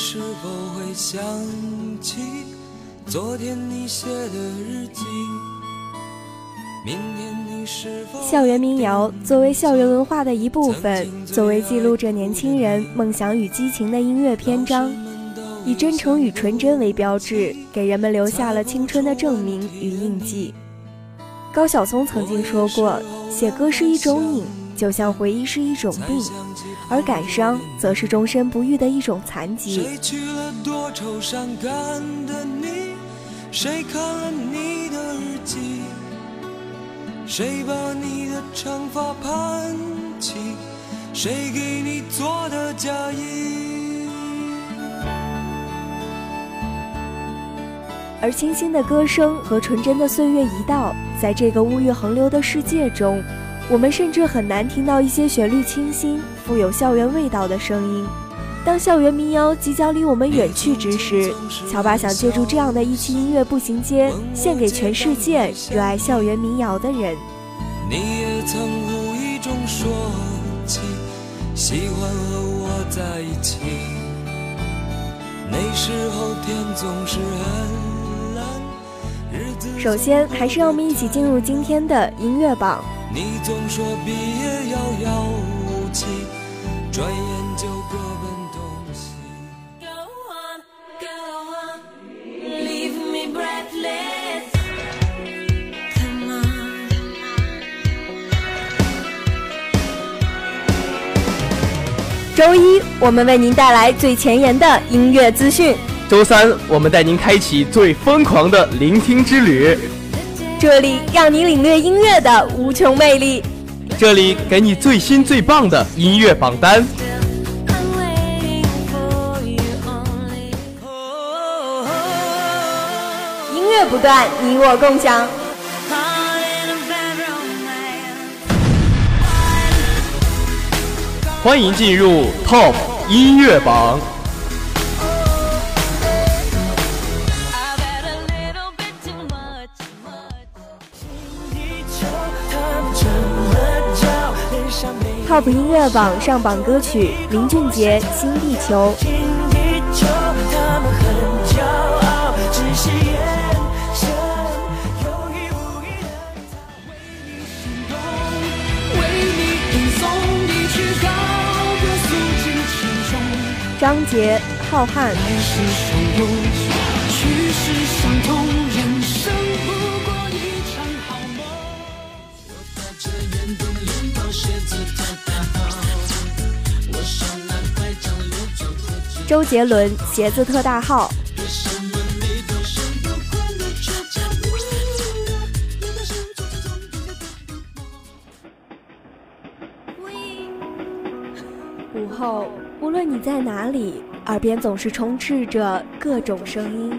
是否会想起昨天你写的日记？明天你是否校园民谣作为校园文化的一部分，作为记录着年轻人梦想与激情的音乐篇章，以真诚与纯真为标志，给人们留下了青春的证明与印记。高晓松曾经说过：“写歌是一种瘾，就像回忆是一种病，而感伤则是终身不愈的一种残疾。”谁去了多愁善感的你？谁看了你的日记？谁把你的长发盘起？谁给你做的嫁衣？而清新的歌声和纯真的岁月一道，在这个物欲横流的世界中，我们甚至很难听到一些旋律清新、富有校园味道的声音。当校园民谣即将离我们远去之时，乔巴想借助这样的一期音乐步行街，献给全世界热爱校园民谣的人。你也曾无意中说起喜欢和我在一起，那时候天总是很蓝，日子首先，还是让我们一起进入今天的音乐榜。你总说毕业遥遥无期，转眼就各奔东西。Go on, go on, leave me breathless. Come on. 周一，我们为您带来最前沿的音乐资讯。周三，我们带您开启最疯狂的聆听之旅，这里让你领略音乐的无穷魅力。这里给你最新最棒的音乐榜单。音乐不断，你我共享。欢迎进入 Top 音乐榜。Top 音乐榜上榜歌曲：林俊杰《新地球》。张杰《浩瀚》。周杰伦《鞋子特大号》。午后，无论你在哪里，耳边总是充斥着各种声音。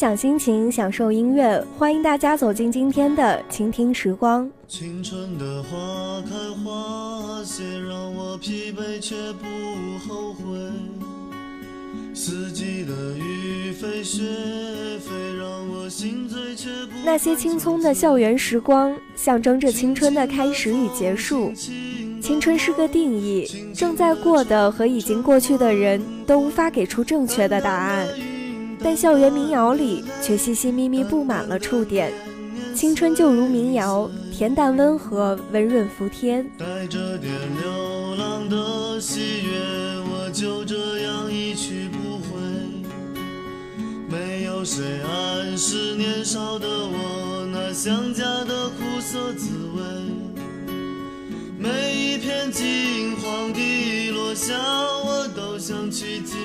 享心情，享受音乐，欢迎大家走进今天的倾听时光。青春的花开花谢，让我疲惫却不后悔。四季的雨飞雪飞，让我心醉却不那些青葱的校园时光，象征着青春的开始与结束。青春是个定义，正在过的和已经过去的人都无法给出正确的答案。但校园民谣里却细细密密布满了触点。青春就如民谣，恬淡温和，温润服帖。带着点流浪的喜悦，我就这样一去不回。没有谁暗示年少的我那想家的苦涩滋味。每一片金黄的落下，我都想去静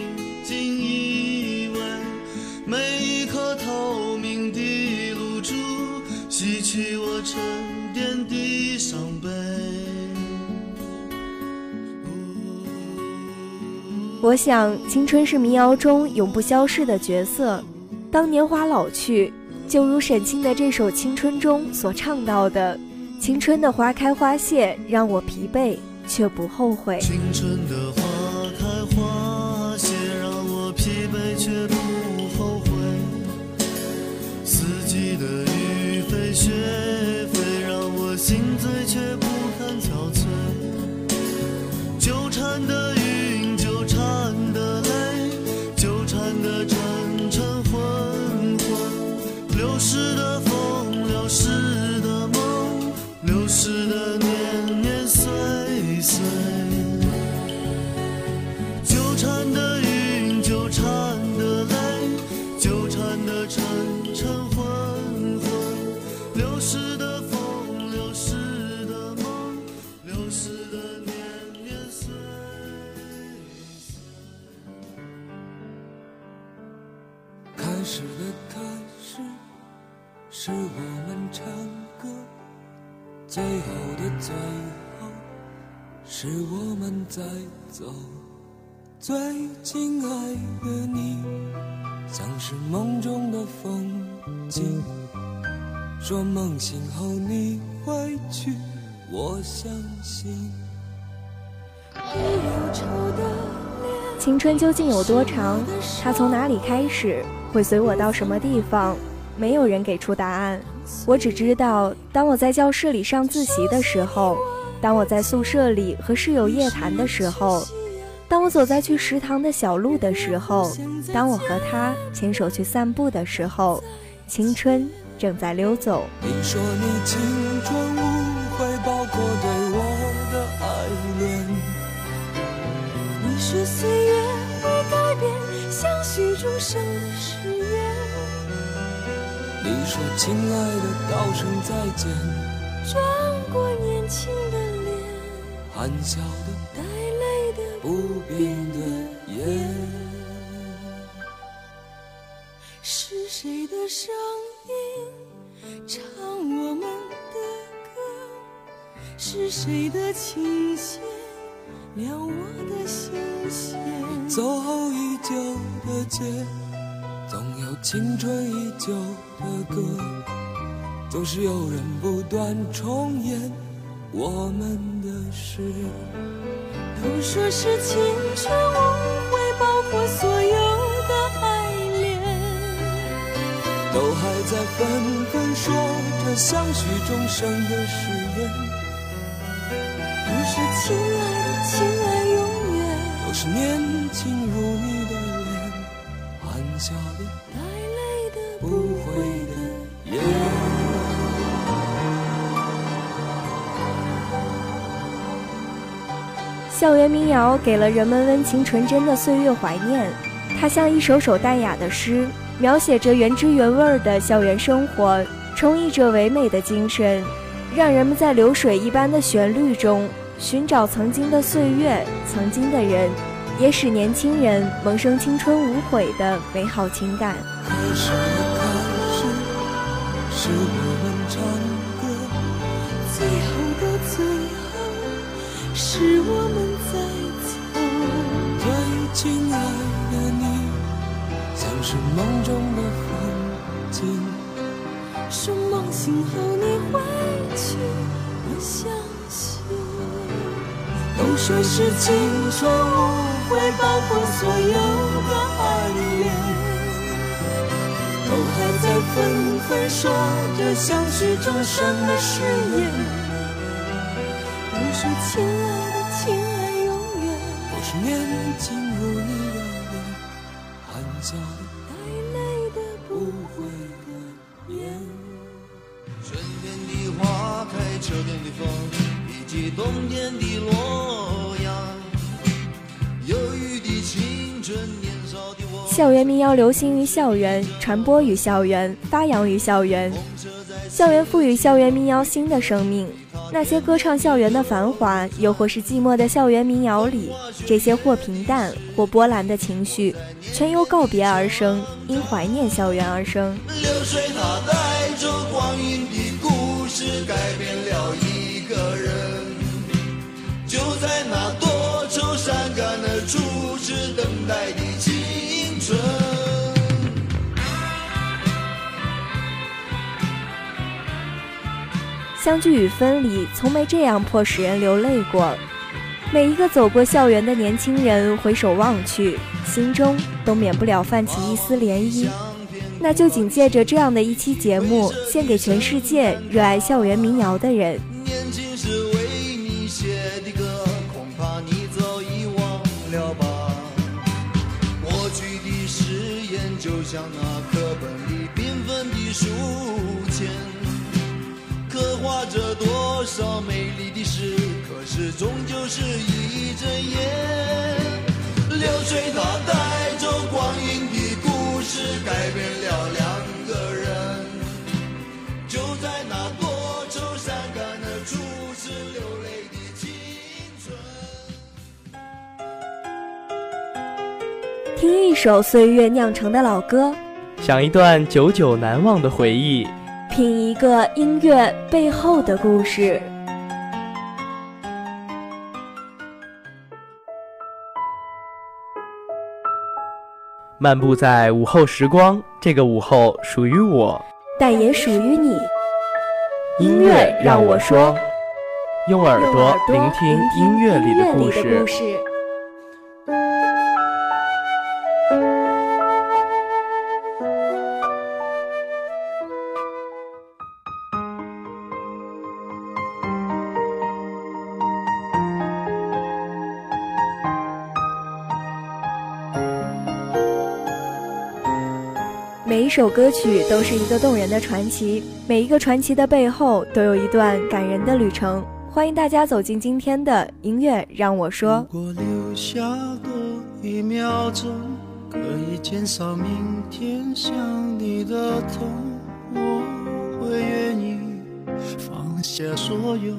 静一。每一颗透明的露珠，洗去我沉淀的伤悲。我想，青春是民谣中永不消逝的角色。当年华老去，就如沈清的这首《青春》中所唱到的：“青春的花开花谢，让我疲惫却不后悔。”青春的花开花谢，让我疲惫却不的雨飞雪飞，让我心醉却不堪憔悴。纠缠的是我们唱歌；最后的最后，是我们在走。最亲爱的你，像是梦中的风景。说梦醒后你会去，我相信。青春究竟有多长？它从哪里开始？会随我到什么地方？没有人给出答案。我只知道，当我在教室里上自习的时候，当我在宿舍里和室友夜谈的时候，当我走在去食堂的小路的时候，当我和他牵手去散步的时候，青春正在溜走。你说你青春无悔，包括对我的爱恋。你是岁月说亲爱的，道声再见，转过年轻的脸，含笑的，带泪的不变的眼。是谁的声音唱我们的歌？是谁的琴弦撩我的心弦？走后已久的街，总有青春依旧的歌，总是有人不断重演我们的事。都说是青春无悔，包括所有的爱恋。都还在纷纷说着相许终生的誓言，都是亲爱的，亲爱永远，都是年轻如你校园民谣给了人们温情纯真的岁月怀念，它像一首首淡雅的诗，描写着原汁原味的校园生活，充溢着唯美的精神，让人们在流水一般的旋律中寻找曾经的岁月，曾经的人，也使年轻人萌生青春无悔的美好情感。说梦醒后你回去，我相信。都说是青春无悔，包括所有的爱恋。都还在纷纷说着相许终生的誓言。都说亲爱春天的花开，秋天的风，以及冬天的洛阳。忧郁的青春，年少的我。校园民谣流行于校园，传播于校园，发扬于校园。校园赋予校园民谣新的生命。那些歌唱校园的繁华，又或是寂寞的校园民谣里，这些或平淡或波澜的情绪，全由告别而生，因怀念校园而生。流水它带走光阴的故事，改变了一个人。相聚与分离，从没这样迫使人流泪过。每一个走过校园的年轻人，回首望去，心中都免不了泛起一丝涟漪。那就紧借着这样的一期节目，献给全世界热爱校园民谣的人。恐怕你早已忘了吧。过去的誓言就像那课本里缤纷的书签，刻画着多少美丽的诗，可是终究是一阵烟。流水它带走光阴的故事，改变了两个人。就在那多愁善感而初次流泪的青春。听一首岁月酿成的老歌，想一段久久难忘的回忆，品一个音乐背后的故事。漫步在午后时光，这个午后属于我。但也属于你。音乐让我说，用耳朵聆听音乐里的故音乐里的故事。每一首歌曲都是一个动人的传奇，每一个传奇的背后都有一段感人的旅程。欢迎大家走进今天的音乐，让我说。如果留下多一秒钟，可以减少明天想你的痛，我会愿意放下所有，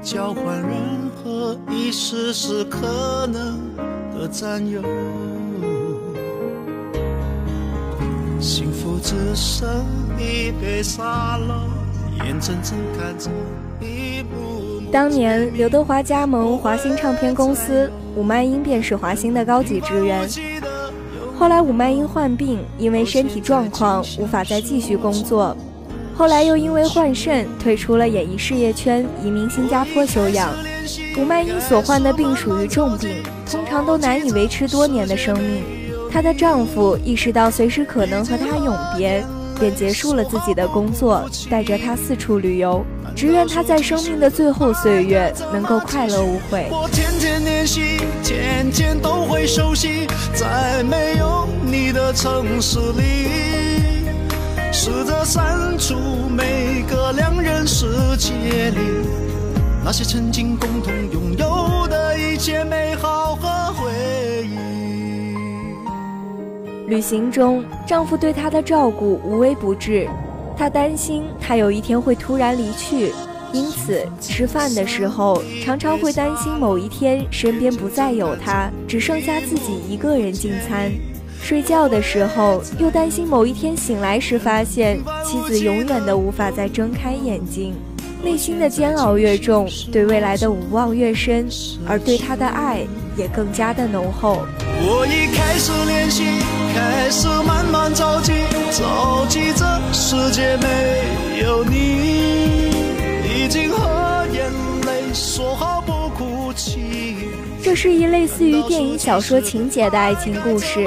交换任何一丝丝可能的占有。幸福只剩一杯沙漏，眼睁睁看着一幕幕当年刘德华加盟华星唱片公司，伍曼英便是华星的高级职员。后来伍曼英患病，因为身体状况无法再继续工作，后来又因为患肾退出了演艺事业圈，移民新加坡休养。伍曼英所患的病属于重病，通常都难以维持多年的生命。她的丈夫意识到随时可能和她永别，便结束了自己的工作，带着她四处旅游，只愿她在生命的最后岁月能够快乐无悔。我天天练习，天天都会熟悉，在没有你的城市里，试着删除每个两人世界里那些曾经共同拥有旅行中，丈夫对她的照顾无微不至，她担心她有一天会突然离去，因此吃饭的时候常常会担心某一天身边不再有他，只剩下自己一个人进餐；睡觉的时候又担心某一天醒来时发现妻子永远都无法再睁开眼睛。内心的煎熬越重，对未来的无望越深，而对他的爱也更加的浓厚。我已开始练习，开始慢慢着急，着急这世界没有你，已经和眼泪说好不哭泣。这是一类似于电影小说情节的爱情故事，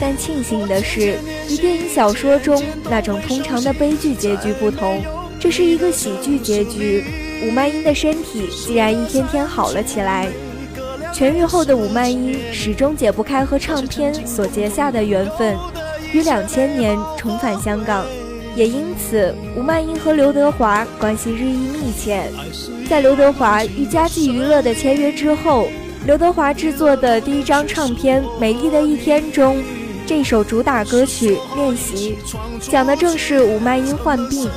但庆幸的是，与电影小说中那种通常的悲剧结局不同。这是一个喜剧结局，吴曼英的身体竟然一天天好了起来。痊愈后的吴曼英始终解不开和唱片所结下的缘分，于两千年重返香港，也因此吴曼英和刘德华关系日益密切。在刘德华与佳绩娱乐的签约之后，刘德华制作的第一张唱片《美丽的一天》中，这首主打歌曲《练习》讲的正是吴曼英患病。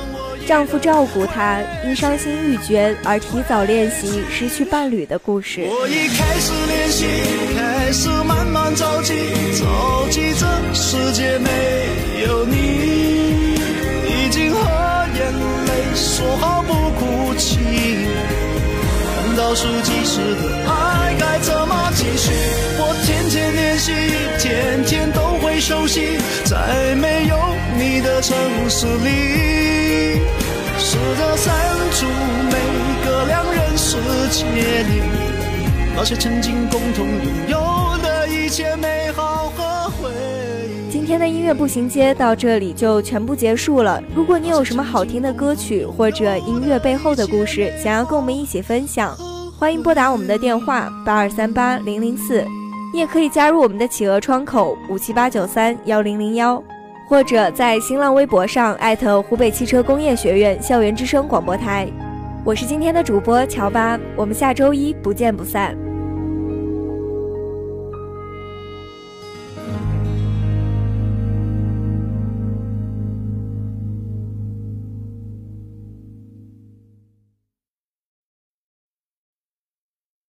丈夫照顾她，因伤心欲绝而提早练习失去伴侣的故事。我已开始练习，开始慢慢着急，着急这世界没有你，已经和眼泪说好不哭泣。倒数计时的爱该怎么继续？我天天练习，天天都会熟悉，再没有你的城市里，试着删除每个两人世界里那些曾经共同拥有的一切美好和回忆。今天的音乐步行街到这里就全部结束了。如果你有什么好听的歌曲或者音乐背后的故事，想要跟我们一起分享，欢迎拨打我们的电话八二三八零零四。你也可以加入我们的企鹅窗口五七八九三幺零零幺，或者在新浪微博上艾特湖北汽车工业学院校园之声广播台。我是今天的主播乔巴，我们下周一不见不散。